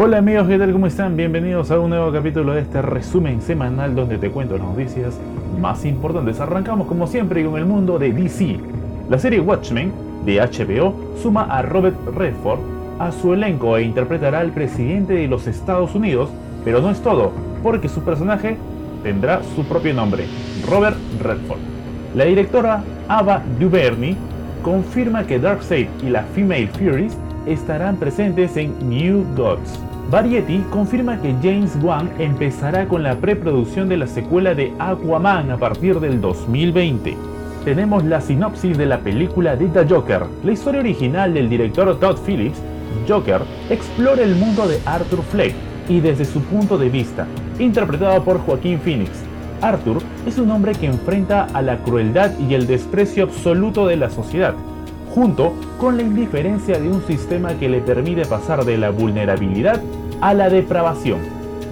Hola amigos, ¿qué tal? ¿Cómo están? Bienvenidos a un nuevo capítulo de este resumen semanal donde te cuento las noticias más importantes. Arrancamos como siempre con el mundo de DC. La serie Watchmen de HBO suma a Robert Redford a su elenco e interpretará al presidente de los Estados Unidos, pero no es todo, porque su personaje tendrá su propio nombre, Robert Redford. La directora Ava DuVernay confirma que Darkseid y la Female Furies estarán presentes en New Gods. Variety confirma que James Wan empezará con la preproducción de la secuela de Aquaman a partir del 2020. Tenemos la sinopsis de la película de The Joker. La historia original del director Todd Phillips, Joker, explora el mundo de Arthur Fleck y desde su punto de vista, interpretado por Joaquín Phoenix. Arthur es un hombre que enfrenta a la crueldad y el desprecio absoluto de la sociedad, junto con la indiferencia de un sistema que le permite pasar de la vulnerabilidad a la depravación.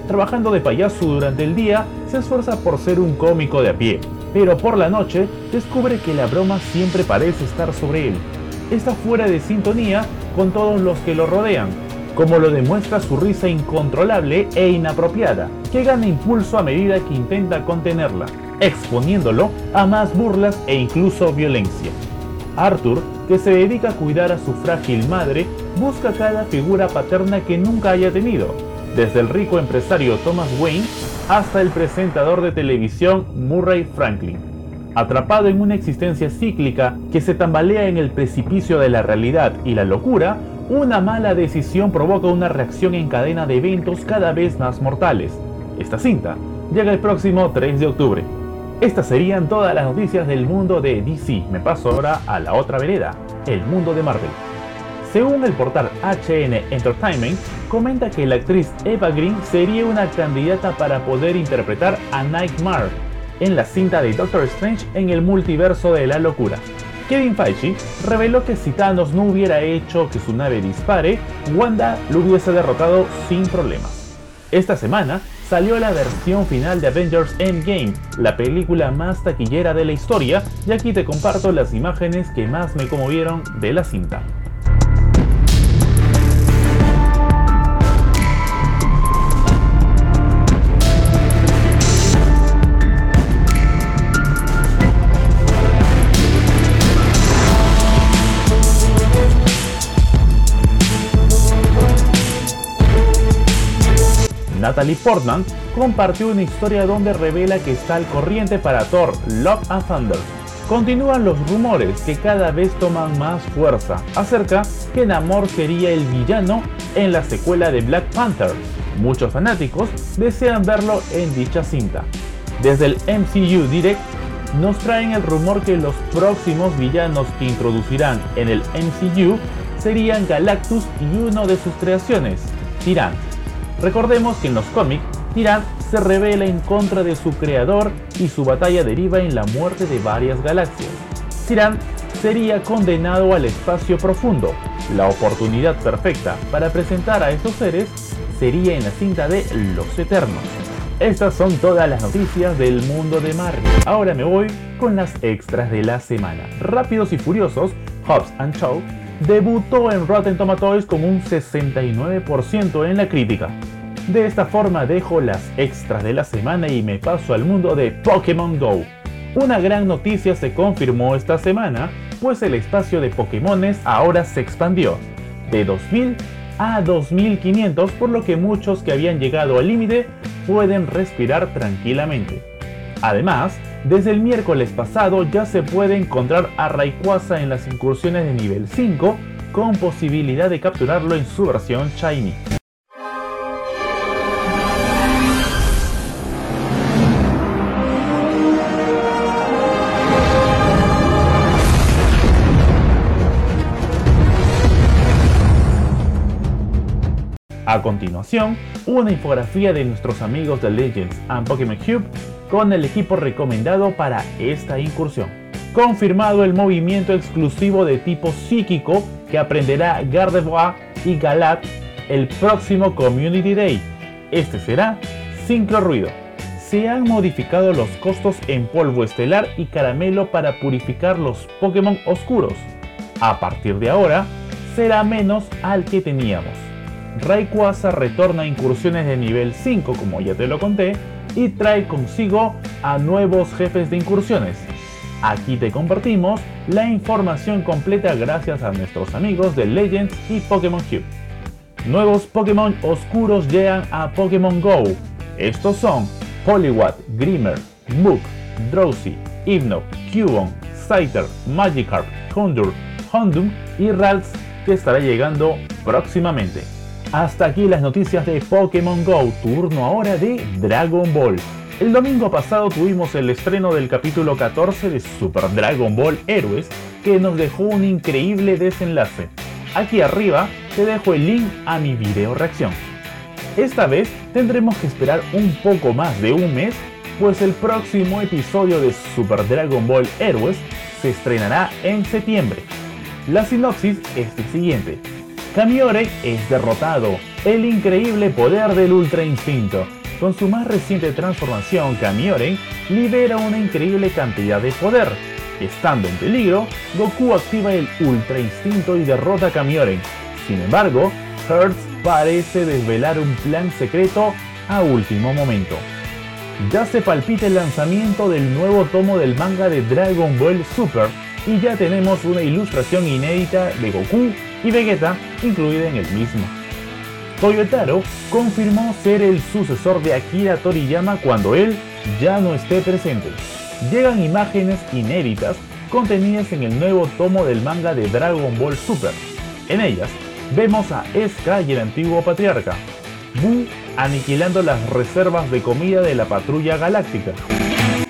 Trabajando de payaso durante el día, se esfuerza por ser un cómico de a pie, pero por la noche descubre que la broma siempre parece estar sobre él. Está fuera de sintonía con todos los que lo rodean, como lo demuestra su risa incontrolable e inapropiada, que gana impulso a medida que intenta contenerla, exponiéndolo a más burlas e incluso violencia. Arthur, que se dedica a cuidar a su frágil madre, busca cada figura paterna que nunca haya tenido, desde el rico empresario Thomas Wayne hasta el presentador de televisión Murray Franklin. Atrapado en una existencia cíclica que se tambalea en el precipicio de la realidad y la locura, una mala decisión provoca una reacción en cadena de eventos cada vez más mortales. Esta cinta llega el próximo 3 de octubre. Estas serían todas las noticias del mundo de DC. Me paso ahora a la otra vereda, el mundo de Marvel. Según el portal HN Entertainment, comenta que la actriz Eva Green sería una candidata para poder interpretar a Nightmare en la cinta de Doctor Strange en el multiverso de la locura. Kevin Feige reveló que si Thanos no hubiera hecho que su nave dispare, Wanda lo hubiese derrotado sin problemas. Esta semana salió la versión final de Avengers Endgame, la película más taquillera de la historia, y aquí te comparto las imágenes que más me conmovieron de la cinta. Natalie Portman compartió una historia donde revela que está al corriente para Thor Love and Thunder. Continúan los rumores que cada vez toman más fuerza acerca que Namor sería el villano en la secuela de Black Panther. Muchos fanáticos desean verlo en dicha cinta. Desde el MCU Direct nos traen el rumor que los próximos villanos que introducirán en el MCU serían Galactus y uno de sus creaciones, Tyrant. Recordemos que en los cómics, Tyrant se revela en contra de su creador y su batalla deriva en la muerte de varias galaxias. Tyrant sería condenado al espacio profundo. La oportunidad perfecta para presentar a estos seres sería en la cinta de Los Eternos. Estas son todas las noticias del mundo de Marvel. Ahora me voy con las extras de la semana. Rápidos y Furiosos, Hobbs and Shaw debutó en Rotten Tomatoes con un 69% en la crítica. De esta forma dejo las extras de la semana y me paso al mundo de Pokémon Go. Una gran noticia se confirmó esta semana, pues el espacio de Pokémones ahora se expandió de 2000 a 2500, por lo que muchos que habían llegado al límite pueden respirar tranquilamente. Además, desde el miércoles pasado ya se puede encontrar a Rayquaza en las incursiones de nivel 5 con posibilidad de capturarlo en su versión Shiny. A continuación, una infografía de nuestros amigos de Legends and Pokémon Cube con el equipo recomendado para esta incursión. Confirmado el movimiento exclusivo de tipo psíquico que aprenderá Gardevoir y Galat el próximo Community Day. Este será Sincro Ruido. Se han modificado los costos en polvo estelar y caramelo para purificar los Pokémon oscuros. A partir de ahora, será menos al que teníamos. Rayquaza retorna a incursiones de nivel 5 como ya te lo conté y trae consigo a nuevos jefes de incursiones. Aquí te compartimos la información completa gracias a nuestros amigos de Legends y Pokémon Cube. Nuevos Pokémon oscuros llegan a Pokémon Go. Estos son Poliwag, Grimmer, Mook, Drowsy, Hypno, Cubone, Scyther, Magikarp, Condur, Hondum y Ralts que estará llegando próximamente. Hasta aquí las noticias de Pokémon Go, turno ahora de Dragon Ball. El domingo pasado tuvimos el estreno del capítulo 14 de Super Dragon Ball Heroes que nos dejó un increíble desenlace. Aquí arriba te dejo el link a mi video reacción. Esta vez tendremos que esperar un poco más de un mes, pues el próximo episodio de Super Dragon Ball Heroes se estrenará en septiembre. La sinopsis es el siguiente. Kamiore es derrotado, el increíble poder del Ultra Instinto. Con su más reciente transformación, Kamiore libera una increíble cantidad de poder. Estando en peligro, Goku activa el Ultra Instinto y derrota a Kamiore. Sin embargo, Hertz parece desvelar un plan secreto a último momento. Ya se palpita el lanzamiento del nuevo tomo del manga de Dragon Ball Super y ya tenemos una ilustración inédita de Goku y Vegeta incluida en el mismo. Toyotaro confirmó ser el sucesor de Akira Toriyama cuando él ya no esté presente. Llegan imágenes inéditas contenidas en el nuevo tomo del manga de Dragon Ball Super. En ellas vemos a Eska y el antiguo patriarca, Buu aniquilando las reservas de comida de la patrulla galáctica,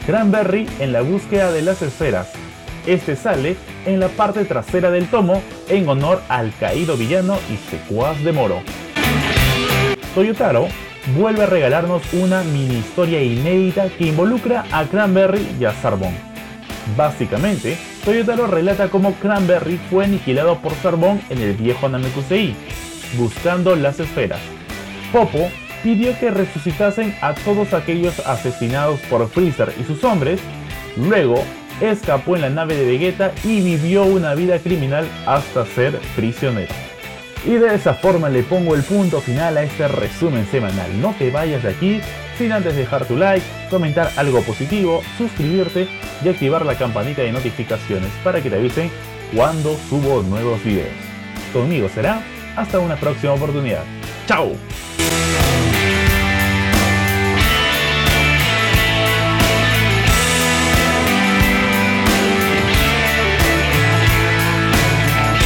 Cranberry en la búsqueda de las esferas, este sale en la parte trasera del tomo en honor al caído villano y secuaz de Moro. Toyotaro vuelve a regalarnos una mini historia inédita que involucra a Cranberry y a Sarbon. Básicamente, Toyotaro relata cómo Cranberry fue aniquilado por Sarbon en el viejo Namekusei, buscando las esferas. Popo pidió que resucitasen a todos aquellos asesinados por Freezer y sus hombres, luego escapó en la nave de Vegeta y vivió una vida criminal hasta ser prisionero. Y de esa forma le pongo el punto final a este resumen semanal. No te vayas de aquí sin antes dejar tu like, comentar algo positivo, suscribirte y activar la campanita de notificaciones para que te avisen cuando subo nuevos videos. Conmigo será hasta una próxima oportunidad. ¡Chao!